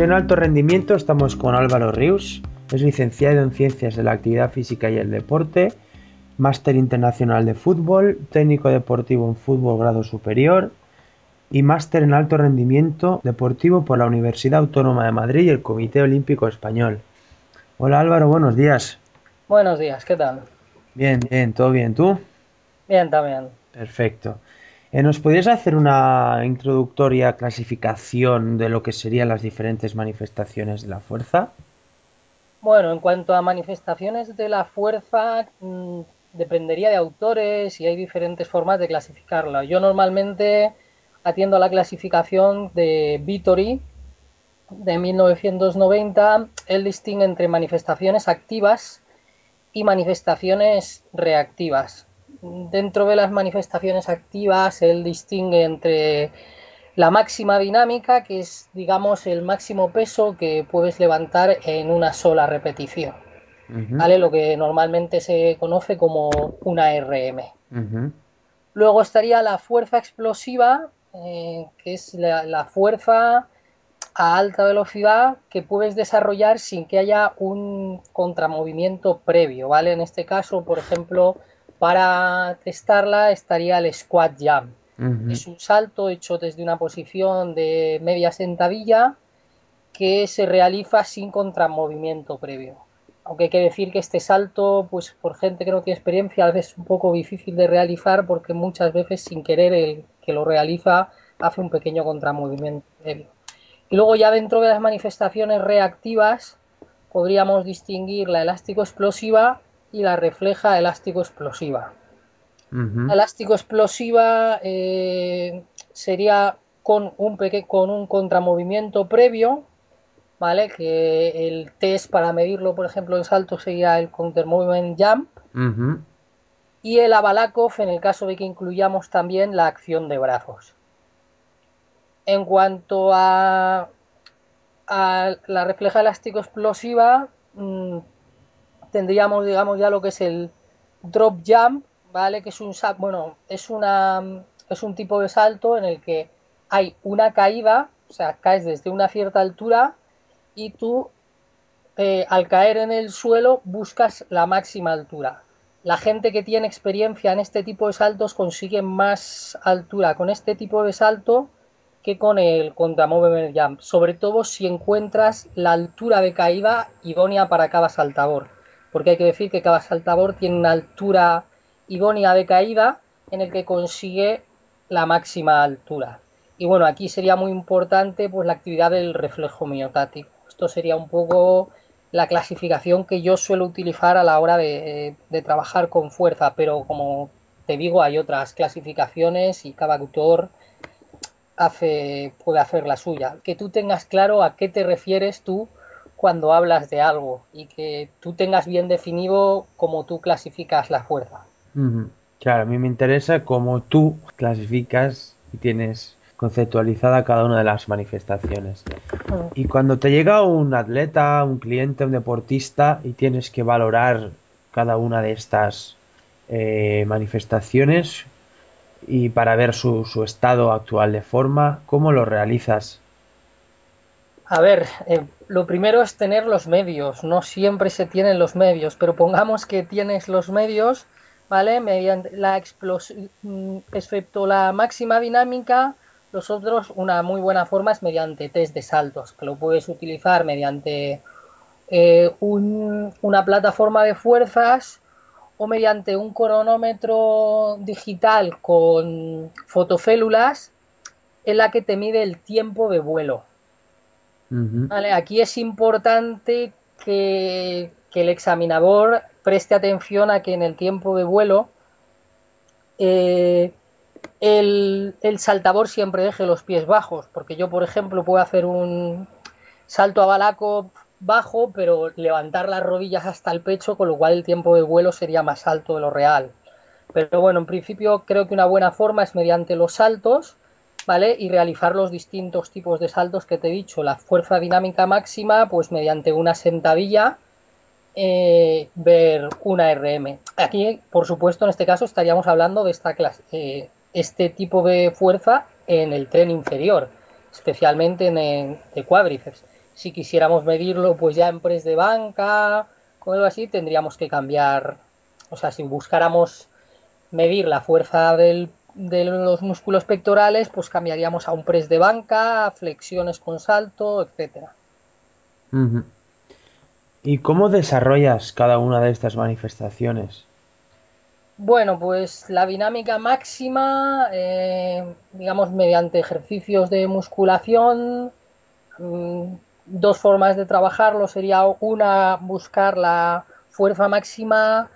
En alto rendimiento estamos con Álvaro Rius, es licenciado en Ciencias de la Actividad Física y el Deporte, máster internacional de fútbol, técnico deportivo en fútbol grado superior y máster en alto rendimiento deportivo por la Universidad Autónoma de Madrid y el Comité Olímpico Español. Hola Álvaro, buenos días. Buenos días, ¿qué tal? Bien, bien, todo bien, ¿tú? Bien, también. Perfecto. Eh, ¿Nos podrías hacer una introductoria clasificación de lo que serían las diferentes manifestaciones de la fuerza? Bueno, en cuanto a manifestaciones de la fuerza, mmm, dependería de autores y hay diferentes formas de clasificarla. Yo normalmente atiendo a la clasificación de Vittori de 1990. Él distingue entre manifestaciones activas y manifestaciones reactivas dentro de las manifestaciones activas, él distingue entre la máxima dinámica, que es, digamos, el máximo peso que puedes levantar en una sola repetición. ¿Vale? Lo que normalmente se conoce como una RM. Luego estaría la fuerza explosiva, eh, que es la, la, fuerza a alta velocidad que puedes desarrollar sin que haya un contramovimiento previo, ¿vale? En este caso, por ejemplo, para testarla estaría el squat jump. Es un salto hecho desde una posición de media sentadilla que se realiza sin contramovimiento previo. Aunque hay que decir que este salto, pues por gente que no tiene experiencia, a veces es un poco difícil de realizar porque muchas veces sin querer el que lo realiza hace un pequeño contramovimiento previo. Y luego ya dentro de las manifestaciones reactivas podríamos distinguir la elástico explosiva y la refleja elástico explosiva. Elástico explosiva eh, sería con un, con un contramovimiento previo, ¿vale? Que el test para medirlo, por ejemplo, en salto sería el counter movement jump. Y el Abalakov en el caso de que incluyamos también la acción de brazos. En cuanto a, a la refleja elástico explosiva, mmm, tendríamos, digamos, ya lo que es el drop jump, ¿vale? Que es un bueno, es una es un tipo de salto en el que hay una caída, o sea, caes desde una cierta altura y tú eh, al caer en el suelo buscas la máxima altura. La gente que tiene experiencia en este tipo de saltos consigue más altura con este tipo de salto que con el contra movement jump, sobre todo si encuentras la altura de caída idónea para cada saltador porque hay que decir que cada saltador tiene una altura idónea de caída en el que consigue la máxima altura. Y bueno, aquí sería muy importante pues la actividad del reflejo miotático. Esto sería un poco la clasificación que yo suelo utilizar a la hora de, de trabajar con fuerza, pero como te digo, hay otras clasificaciones y cada autor hace, puede hacer la suya. Que tú tengas claro a qué te refieres tú cuando hablas de algo y que tú tengas bien definido cómo tú clasificas la fuerza. Claro, a mí me interesa cómo tú clasificas y tienes conceptualizada cada una de las manifestaciones. Y cuando te llega un atleta, un cliente, un deportista y tienes que valorar cada una de estas eh, manifestaciones y para ver su, su estado actual de forma, ¿cómo lo realizas? A ver, eh, lo primero es tener los medios. No siempre se tienen los medios, pero pongamos que tienes los medios, ¿vale? Mediante la explosión, mm, excepto la máxima dinámica, los otros, una muy buena forma es mediante test de saltos, que lo puedes utilizar mediante eh, un, una plataforma de fuerzas o mediante un cronómetro digital con fotocélulas en la que te mide el tiempo de vuelo. Vale, aquí es importante que, el examinador preste atención a que en el tiempo de vuelo eh, el, el, saltador siempre deje los pies bajos, porque yo, por ejemplo, puedo hacer un salto a balaco bajo, pero levantar las rodillas hasta el pecho, con lo cual el tiempo de vuelo sería más alto de lo real. Pero bueno, en principio creo que una buena forma es mediante los saltos ¿vale? Y realizar los distintos tipos de saltos que te he dicho. La fuerza dinámica máxima, pues mediante una sentadilla, eh, ver una RM. Aquí, por supuesto, en este caso estaríamos hablando de esta clase, eh, este tipo de fuerza en el tren inferior, especialmente en el de cuádriceps. Si quisiéramos medirlo, pues ya en press de banca o algo así, tendríamos que cambiar. O sea, si buscáramos medir la fuerza del, de los músculos pectorales, pues cambiaríamos a un press de banca, flexiones con salto, etcétera. ¿Y cómo desarrollas cada una de estas manifestaciones? Bueno, pues la dinámica máxima, eh, digamos, mediante ejercicios de musculación, mm, dos formas de trabajarlo sería una, buscar la fuerza máxima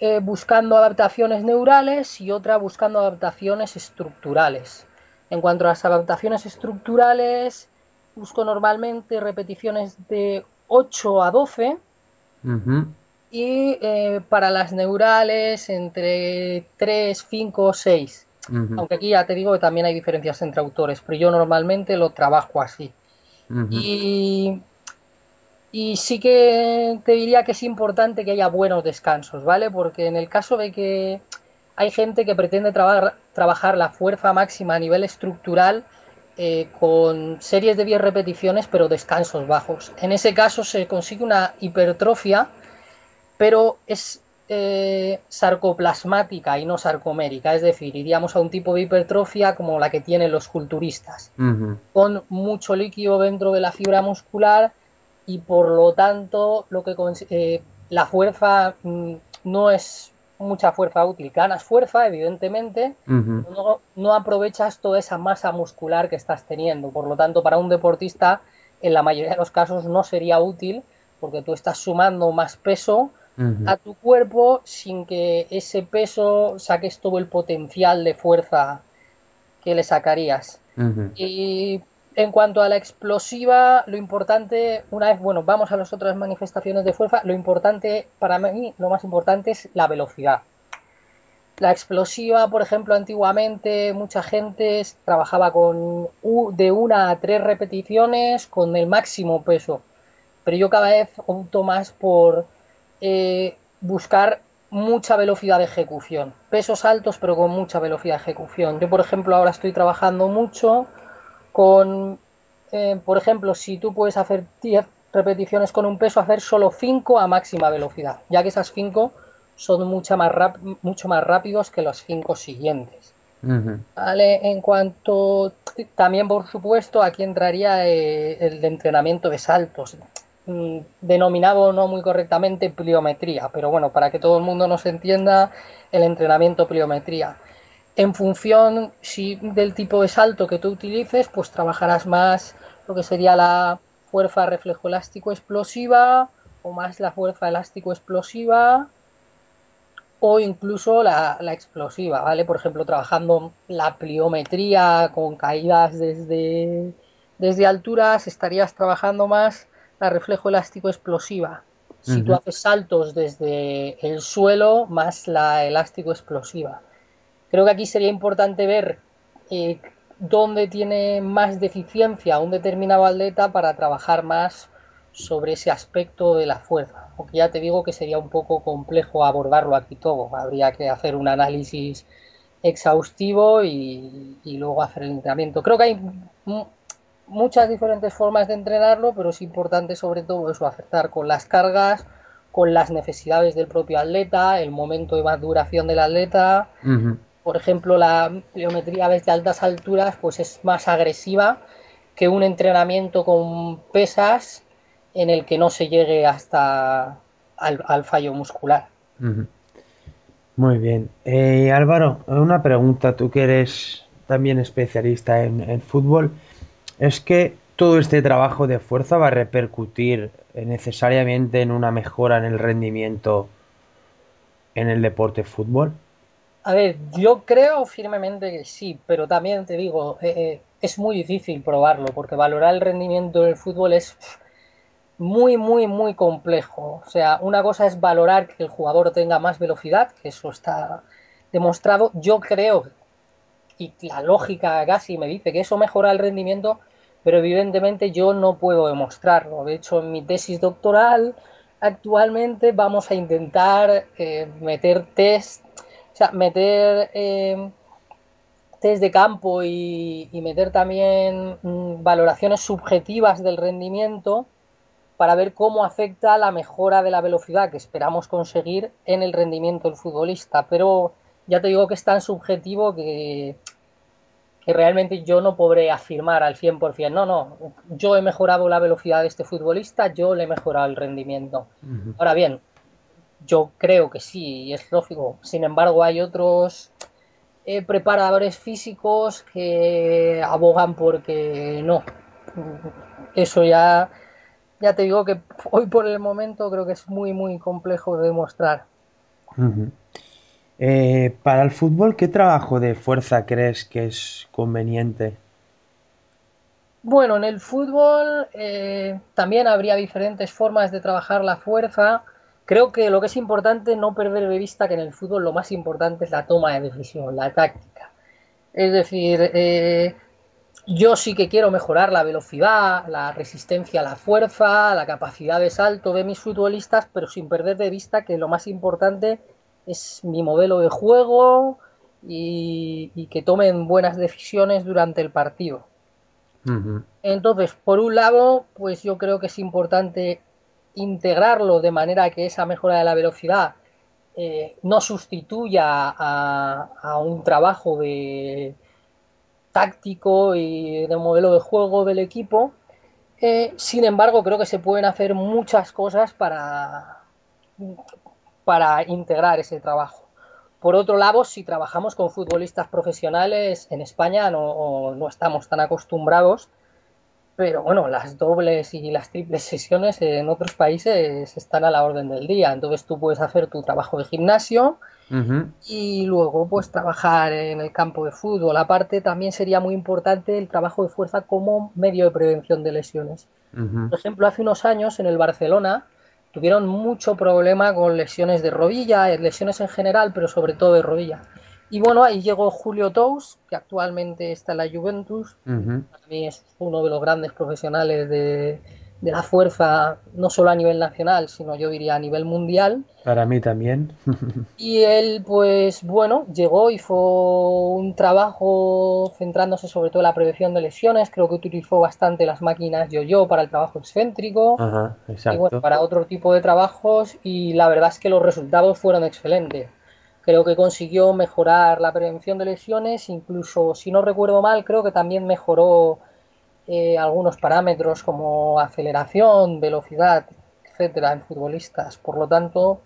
eh, buscando adaptaciones neurales y otra buscando adaptaciones estructurales. En cuanto a las adaptaciones estructurales, busco normalmente repeticiones de 8 a 12 y eh, para las neurales entre 3, 5 6. Aunque aquí ya te digo que también hay diferencias entre autores, pero yo normalmente lo trabajo así. y, y sí que te diría que es importante que haya buenos descansos, ¿vale? Porque en el caso de que hay gente que pretende trabajar la fuerza máxima a nivel estructural, eh, con series de 10 repeticiones pero descansos bajos. En ese caso se consigue una hipertrofia pero es eh, sarcoplasmática y no sarcomérica, es decir, iríamos a un tipo de hipertrofia como la que tienen los culturistas, con mucho líquido dentro de la fibra muscular y por lo tanto lo que eh, la fuerza mm, no es mucha fuerza útil, ganas fuerza evidentemente, no, no aprovechas toda esa masa muscular que estás teniendo, por lo tanto para un deportista en la mayoría de los casos no sería útil porque tú estás sumando más peso a tu cuerpo sin que ese peso saques todo el potencial de fuerza que le sacarías. Y en cuanto a la explosiva, lo importante, una vez, bueno, vamos a las otras manifestaciones de fuerza, lo importante, para mí, lo más importante es la velocidad. La explosiva, por ejemplo, antiguamente mucha gente trabajaba con de una a tres repeticiones con el máximo peso, pero yo cada vez opto más por eh, buscar mucha velocidad de ejecución. Pesos altos pero con mucha velocidad de ejecución. Yo, por ejemplo, ahora estoy trabajando mucho con, eh, por ejemplo, si tú puedes hacer 10 repeticiones con un peso, hacer solo 5 a máxima velocidad, ya que esas 5 son mucho más, mucho más rápidos que los 5 siguientes. vale, en cuanto también por supuesto aquí entraría eh, el de entrenamiento de saltos Mm, denominado no muy correctamente pliometría, pero bueno, para que todo el mundo nos entienda, el entrenamiento pliometría. En función si, del tipo de salto que tú utilices, pues trabajarás más lo que sería la fuerza reflejo elástico explosiva o más la fuerza elástico explosiva o incluso la, la, explosiva, ¿vale? Por ejemplo, trabajando la pliometría con caídas desde, desde alturas, estarías trabajando más la reflejo elástico explosiva. Si tú haces saltos desde el suelo, más la elástico explosiva. Creo que aquí sería importante ver eh, dónde tiene más deficiencia un determinado atleta para trabajar más sobre ese aspecto de la fuerza. Porque ya te digo que sería un poco complejo abordarlo aquí todo. Habría que hacer un análisis exhaustivo y, luego hacer el entrenamiento. Creo que hay muchas diferentes formas de entrenarlo, pero es importante sobre todo eso, acertar con las cargas, con las necesidades del propio atleta, el momento de maduración del atleta. Por ejemplo, la pliometría desde altas alturas pues es más agresiva que un entrenamiento con pesas en el que no se llegue hasta al, fallo muscular. Muy bien. Eh, Álvaro, una pregunta, tú que eres también especialista en fútbol es que todo este trabajo de fuerza va a repercutir necesariamente en una mejora en el rendimiento en el deporte fútbol. A ver, yo creo firmemente que sí, pero también te digo, eh, eh, es muy difícil probarlo, porque valorar el rendimiento del fútbol es muy, muy, muy complejo. O sea, una cosa es valorar que el jugador tenga más velocidad, que eso está demostrado. Yo creo, y la lógica casi me dice que eso mejora el rendimiento, pero evidentemente yo no puedo demostrarlo. De hecho, en mi tesis doctoral actualmente vamos a intentar eh, meter test, sea, meter eh, test de campo y, meter también mm, valoraciones subjetivas del rendimiento para ver cómo afecta la mejora de la velocidad que esperamos conseguir en el rendimiento del futbolista. Pero ya te digo que es tan subjetivo que, que realmente yo no podré afirmar al 100%. No, no, yo he mejorado la velocidad de este futbolista, yo le he mejorado el rendimiento. Ahora bien, yo creo que sí, es lógico. Sin embargo, hay otros eh, preparadores físicos que abogan porque no. Eso ya, ya te digo que hoy por el momento creo que es muy, muy complejo de demostrar. Eh, para el fútbol, ¿qué trabajo de fuerza crees que es conveniente? Bueno, en el fútbol eh, también habría diferentes formas de trabajar la fuerza. Creo que lo que es importante no perder de vista que en el fútbol lo más importante es la toma de decisión, la táctica. Es decir, eh, yo sí que quiero mejorar la velocidad, la resistencia a la fuerza, la capacidad de salto de mis futbolistas, pero sin perder de vista que lo más importante es mi modelo de juego y, que tomen buenas decisiones durante el partido. Entonces, por un lado, pues yo creo que es importante integrarlo de manera que esa mejora de la velocidad eh, no sustituya a, un trabajo de táctico y de modelo de juego del equipo. Eh, sin embargo, creo que se pueden hacer muchas cosas para, para integrar ese trabajo. Por otro lado, si trabajamos con futbolistas profesionales en España no, no estamos tan acostumbrados pero bueno, las dobles y las triples sesiones en otros países están a la orden del día. Entonces tú puedes hacer tu trabajo de gimnasio y luego pues trabajar en el campo de fútbol. Aparte también sería muy importante el trabajo de fuerza como medio de prevención de lesiones. Por ejemplo, hace unos años en el Barcelona tuvieron mucho problema con lesiones de rodilla, lesiones en general, pero sobre todo de rodilla. Y bueno, ahí llegó Julio Tous, que actualmente está en la Juventus. Para mí es uno de los grandes profesionales de, la fuerza, no solo a nivel nacional, sino yo diría a nivel mundial. Para mí también. y él, pues bueno, llegó y fue un trabajo centrándose sobre todo en la prevención de lesiones. Creo que utilizó bastante las máquinas yo-yo para el trabajo excéntrico. Exacto. Y bueno, para otro tipo de trabajos. Y la verdad es que los resultados fueron excelentes Creo que consiguió mejorar la prevención de lesiones, incluso si no recuerdo mal, creo que también mejoró eh, algunos parámetros como aceleración, velocidad, etcétera, en futbolistas. Por lo tanto,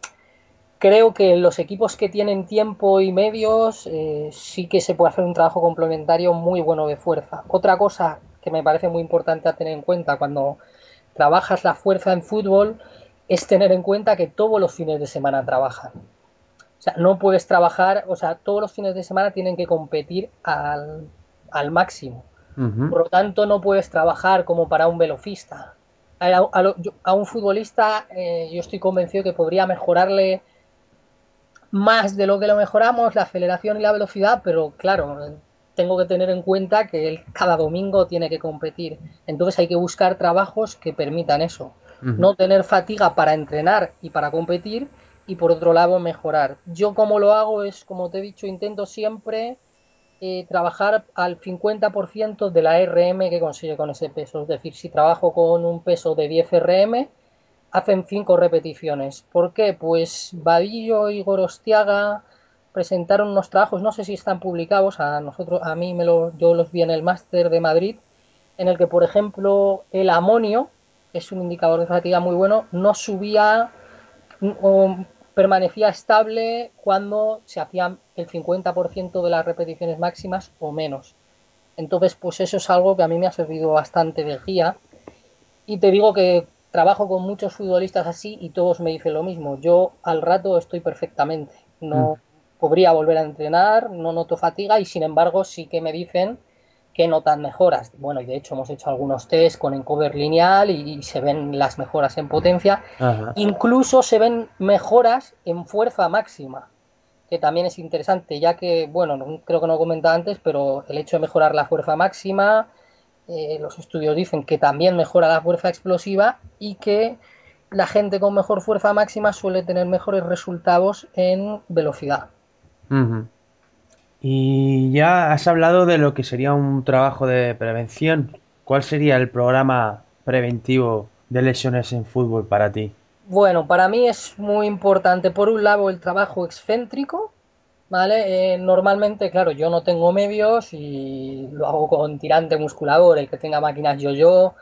creo que los equipos que tienen tiempo y medios eh, sí que se puede hacer un trabajo complementario muy bueno de fuerza. Otra cosa que me parece muy importante a tener en cuenta cuando trabajas la fuerza en fútbol es tener en cuenta que todos los fines de semana trabajan. O sea, no puedes trabajar, o sea, todos los fines de semana tienen que competir al, máximo. Por lo tanto, no puedes trabajar como para un velocista. A, un futbolista eh, yo estoy convencido que podría mejorarle más de lo que lo mejoramos, la aceleración y la velocidad, pero claro, tengo que tener en cuenta que él cada domingo tiene que competir. Entonces hay que buscar trabajos que permitan eso. No tener fatiga para entrenar y para competir, y por otro lado mejorar. Yo como lo hago es, como te he dicho, intento siempre eh, trabajar al 50% de la RM que consigue con ese peso. Es decir, si trabajo con un peso de 10 RM, hacen 5 repeticiones. ¿Por qué? Pues Vadillo y Gorostiaga presentaron unos trabajos, no sé si están publicados, a nosotros, a mí me lo, yo los vi en el máster de Madrid, en el que, por ejemplo, el amonio, que es un indicador de fatiga muy bueno, no subía o permanecía estable cuando se hacían el 50% de las repeticiones máximas o menos. Entonces, pues eso es algo que a mí me ha servido bastante de guía. Y te digo que trabajo con muchos futbolistas así y todos me dicen lo mismo. Yo al rato estoy perfectamente. No mm. podría volver a entrenar, no noto fatiga y sin embargo sí que me dicen que notan mejoras. Bueno, y de hecho hemos hecho algunos test con encoder lineal y, se ven las mejoras en potencia. Incluso se ven mejoras en fuerza máxima, que también es interesante, ya que, bueno, creo que no comentaba antes, pero el hecho de mejorar la fuerza máxima, eh, los estudios dicen que también mejora la fuerza explosiva y que la gente con mejor fuerza máxima suele tener mejores resultados en velocidad. Y ya has hablado de lo que sería un trabajo de prevención. ¿cuál sería el programa preventivo de lesiones en fútbol para ti? Bueno, para mí es muy importante, por un lado, el trabajo excéntrico, ¿vale? Eh, normalmente, claro, yo no tengo medios y lo hago con tirante musculador, el que tenga máquinas yo-yo,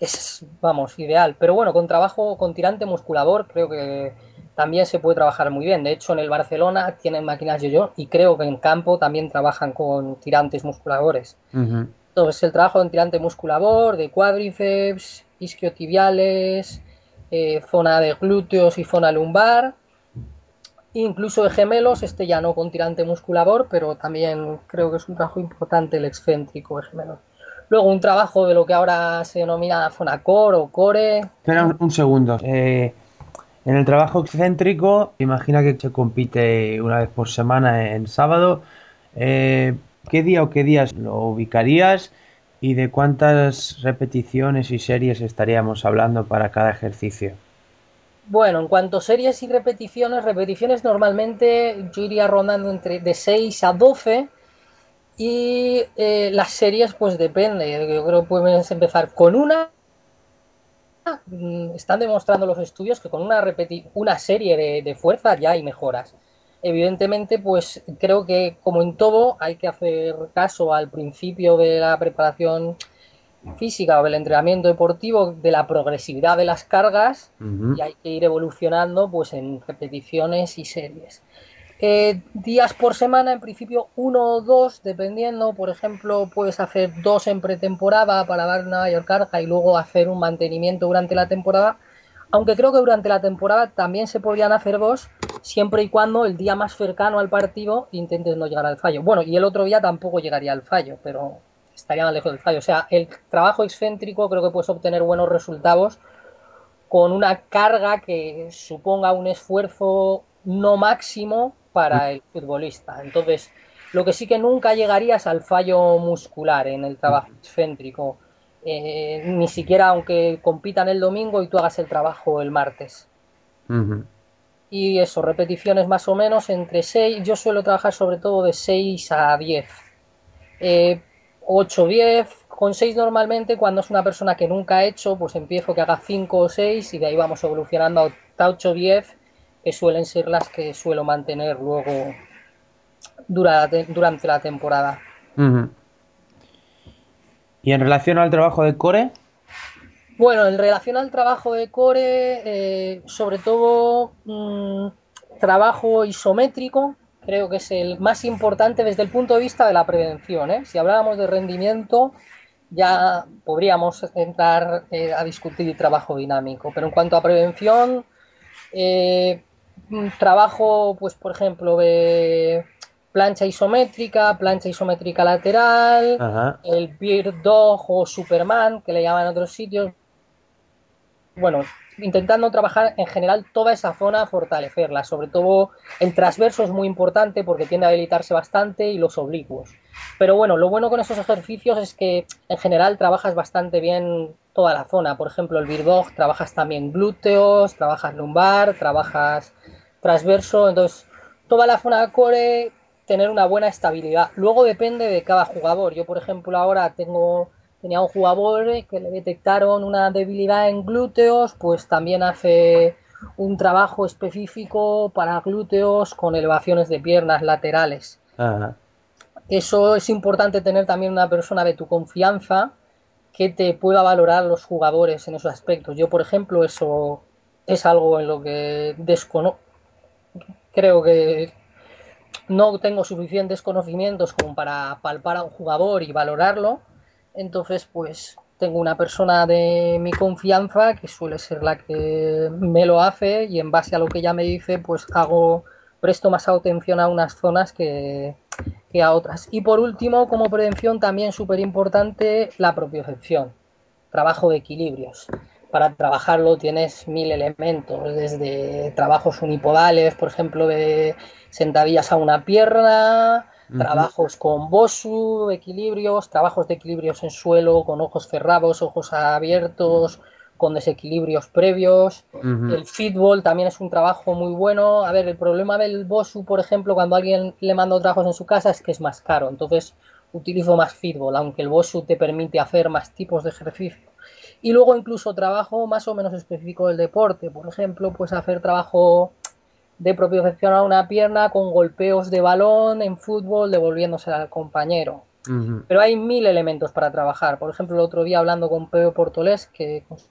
es, vamos, ideal. Pero bueno, con trabajo con tirante musculador creo que también se puede trabajar muy bien. De hecho, en el Barcelona tienen máquinas yo-yo y creo que en campo también trabajan con tirantes musculadores. Entonces, el trabajo en tirante musculador, de cuádriceps, isquiotibiales, eh, zona de glúteos y zona lumbar, incluso de gemelos, este ya no con tirante musculador, pero también creo que es un trabajo importante el excéntrico de gemelos. Luego un trabajo de lo que ahora se denomina zona core o core. Espera un, segundo. Eh, en el trabajo excéntrico, imagina que se compite una vez por semana en sábado. Eh, ¿Qué día o qué días lo ubicarías? ¿Y de cuántas repeticiones y series estaríamos hablando para cada ejercicio? Bueno, en cuanto a series y repeticiones, repeticiones normalmente yo iría rondando entre de 6 a 12 y eh, las series pues depende, yo creo que puedes empezar con una están demostrando los estudios que con una, una serie de, de fuerza ya hay mejoras evidentemente, pues creo que como en todo hay que hacer caso al principio de la preparación física o del entrenamiento deportivo de la progresividad de las cargas y hay que ir evolucionando pues en repeticiones y series. Eh, días por semana, en principio uno o dos, dependiendo, por ejemplo, puedes hacer dos en pretemporada para dar una mayor carga y luego hacer un mantenimiento durante la temporada aunque creo que durante la temporada también se podrían hacer dos, siempre y cuando el día más cercano al partido intentes no llegar al fallo. Bueno, y el otro día tampoco llegaría al fallo, pero estaría más lejos del fallo. O sea, el trabajo excéntrico creo que puedes obtener buenos resultados con una carga que suponga un esfuerzo no máximo para el futbolista. Entonces, lo que sí que nunca llegarías al fallo muscular en el trabajo excéntrico eh, ni siquiera aunque compitan el domingo y tú hagas el trabajo el martes. Y eso, repeticiones más o menos entre 6, yo suelo trabajar sobre todo de 6 a 10. Eh, 8, 10, con 6 normalmente cuando es una persona que nunca ha hecho, pues empiezo que haga 5 o 6 y de ahí vamos evolucionando a 8 10, que suelen ser las que suelo mantener luego durante la temporada. ¿Y en relación al trabajo de core? Bueno, en relación al trabajo de core, eh, sobre todo mm, trabajo isométrico, creo que es el más importante desde el punto de vista de la prevención. ¿eh? Si habláramos de rendimiento, ya podríamos entrar eh, a discutir trabajo dinámico. Pero en cuanto a prevención, mm, trabajo, pues por ejemplo, de plancha isométrica, plancha isométrica lateral, el Beard Dog o Superman, que le llaman en otros sitios. Bueno, intentando trabajar en general toda esa zona, fortalecerla. Sobre todo el transverso es muy importante porque tiende a habilitarse bastante y los oblicuos. Pero bueno, lo bueno con esos ejercicios es que en general trabajas bastante bien toda la zona. Por ejemplo, el Beard Dog trabajas también glúteos, trabajas lumbar, trabajas transverso. Entonces, toda la zona core tener una buena estabilidad. Luego depende de cada jugador. Yo, por ejemplo, ahora tengo tenía un jugador que le detectaron una debilidad en glúteos, pues también hace un trabajo específico para glúteos con elevaciones de piernas laterales. Eso es importante tener también una persona de tu confianza que te pueda valorar los jugadores en esos aspectos. Yo, por ejemplo, eso es algo en lo que desconozco. Creo que no tengo suficientes conocimientos como para palpar a un jugador y valorarlo. Entonces, pues tengo una persona de mi confianza que suele ser la que me lo hace y en base a lo que ella me dice, pues hago, presto más atención a unas zonas que, que a otras. Y por último, como prevención, también súper importante la propiocepción, trabajo de equilibrios para trabajarlo tienes mil elementos, desde trabajos unipodales, por ejemplo, de sentadillas a una pierna, trabajos con bosu, equilibrios, trabajos de equilibrios en suelo, con ojos cerrados, ojos abiertos, con desequilibrios previos. El fútbol también es un trabajo muy bueno. A ver, el problema del bosu, por ejemplo, cuando alguien le manda trabajos en su casa es que es más caro. Entonces, utilizo más fútbol, aunque el Bosu te permite hacer más tipos de ejercicio. Y luego incluso trabajo más o menos específico del deporte, por ejemplo, pues hacer trabajo de propiocepcionar una pierna con golpeos de balón en fútbol devolviéndose al compañero. Pero hay mil elementos para trabajar. Por ejemplo, el otro día hablando con Pedro Portolés, que es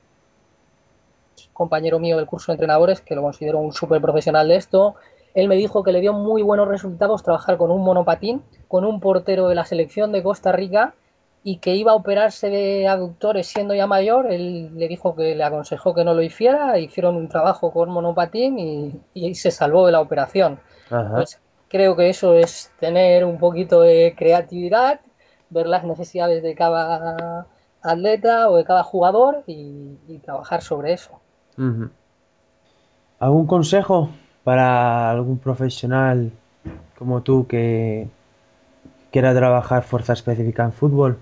compañero mío del curso de entrenadores, que lo considero un súper profesional de esto, él me dijo que le dio muy buenos resultados trabajar con un monopatín, con un portero de la selección de Costa Rica y que iba a operarse de aductores siendo ya mayor. Él le dijo que le aconsejó que no lo hiciera, hicieron un trabajo con monopatín y, se salvó de la operación. Pues creo que eso es tener un poquito de creatividad, ver las necesidades de cada atleta o de cada jugador y, trabajar sobre eso. ¿Algún consejo para algún profesional como tú que quiera trabajar fuerza específica en fútbol?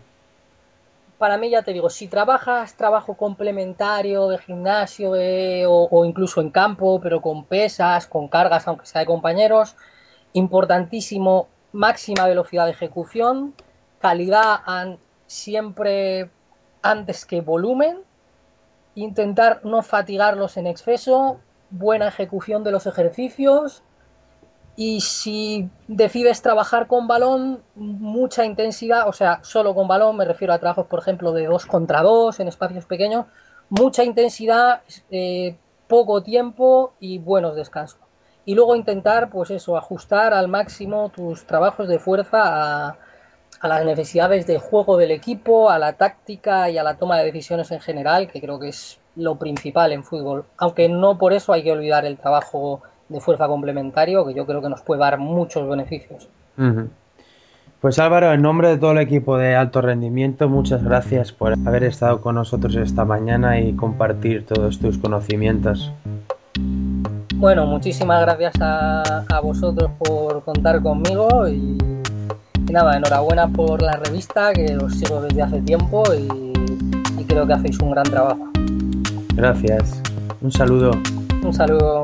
Para mí ya te digo, si trabajas trabajo complementario de gimnasio o, incluso en campo, pero con pesas, con cargas, aunque sea de compañeros, importantísimo, máxima velocidad de ejecución, calidad siempre antes que volumen, intentar no fatigarlos en exceso, buena ejecución de los ejercicios y si decides trabajar con balón, mucha intensidad, o sea, solo con balón, me refiero a trabajos, por ejemplo, de 2 contra 2 en espacios pequeños, mucha intensidad, eh, poco tiempo y buenos descansos. Y luego intentar, pues eso, ajustar al máximo tus trabajos de fuerza a, a las necesidades de juego del equipo, a la táctica y a la toma de decisiones en general, que creo que es lo principal en fútbol. Aunque no por eso hay que olvidar el trabajo de fuerza complementario, que yo creo que nos puede dar muchos beneficios. Pues Álvaro, en nombre de todo el equipo de alto rendimiento, muchas gracias por haber estado con nosotros esta mañana y compartir todos tus conocimientos. Bueno, muchísimas gracias a, a vosotros por contar conmigo y y nada, enhorabuena por la revista, que os sigo desde hace tiempo y, y creo que hacéis un gran trabajo. Gracias. Un saludo. Un saludo.